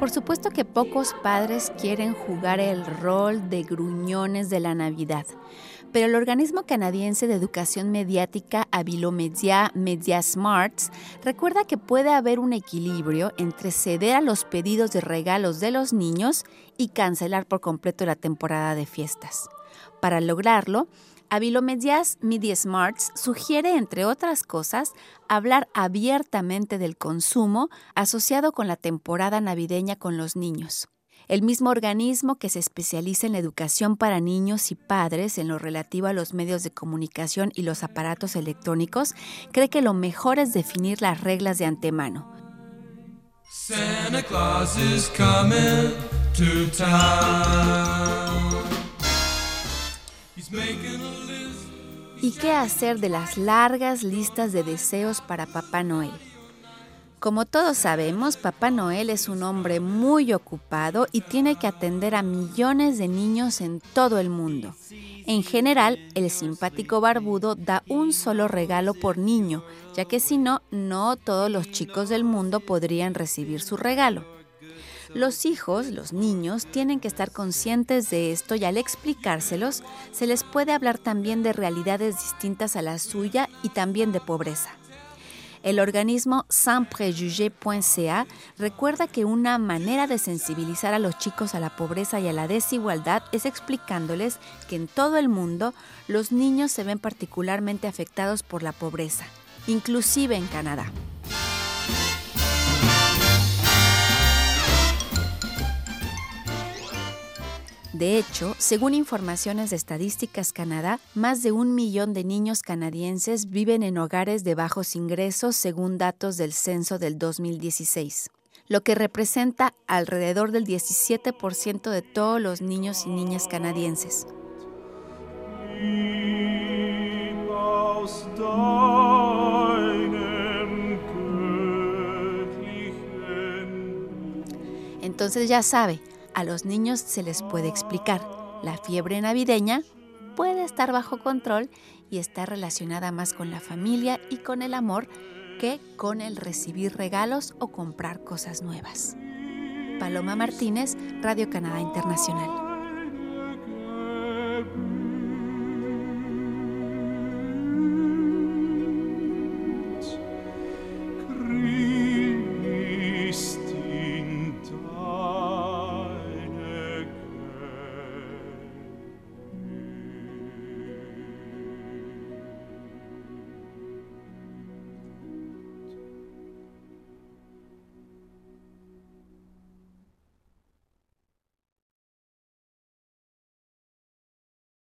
Por supuesto que pocos padres quieren jugar el rol de gruñones de la Navidad, pero el organismo canadiense de educación mediática Avilomedia Media Smarts recuerda que puede haber un equilibrio entre ceder a los pedidos de regalos de los niños y cancelar por completo la temporada de fiestas. Para lograrlo, Avilomedias Media Smarts sugiere, entre otras cosas, hablar abiertamente del consumo asociado con la temporada navideña con los niños. El mismo organismo que se especializa en la educación para niños y padres en lo relativo a los medios de comunicación y los aparatos electrónicos cree que lo mejor es definir las reglas de antemano. ¿Y qué hacer de las largas listas de deseos para Papá Noel? Como todos sabemos, Papá Noel es un hombre muy ocupado y tiene que atender a millones de niños en todo el mundo. En general, el simpático barbudo da un solo regalo por niño, ya que si no, no todos los chicos del mundo podrían recibir su regalo. Los hijos, los niños, tienen que estar conscientes de esto y al explicárselos, se les puede hablar también de realidades distintas a la suya y también de pobreza. El organismo sansprejugé.ca recuerda que una manera de sensibilizar a los chicos a la pobreza y a la desigualdad es explicándoles que en todo el mundo los niños se ven particularmente afectados por la pobreza, inclusive en Canadá. De hecho, según informaciones de Estadísticas Canadá, más de un millón de niños canadienses viven en hogares de bajos ingresos según datos del censo del 2016, lo que representa alrededor del 17% de todos los niños y niñas canadienses. Entonces ya sabe, a los niños se les puede explicar. La fiebre navideña puede estar bajo control y está relacionada más con la familia y con el amor que con el recibir regalos o comprar cosas nuevas. Paloma Martínez, Radio Canadá Internacional.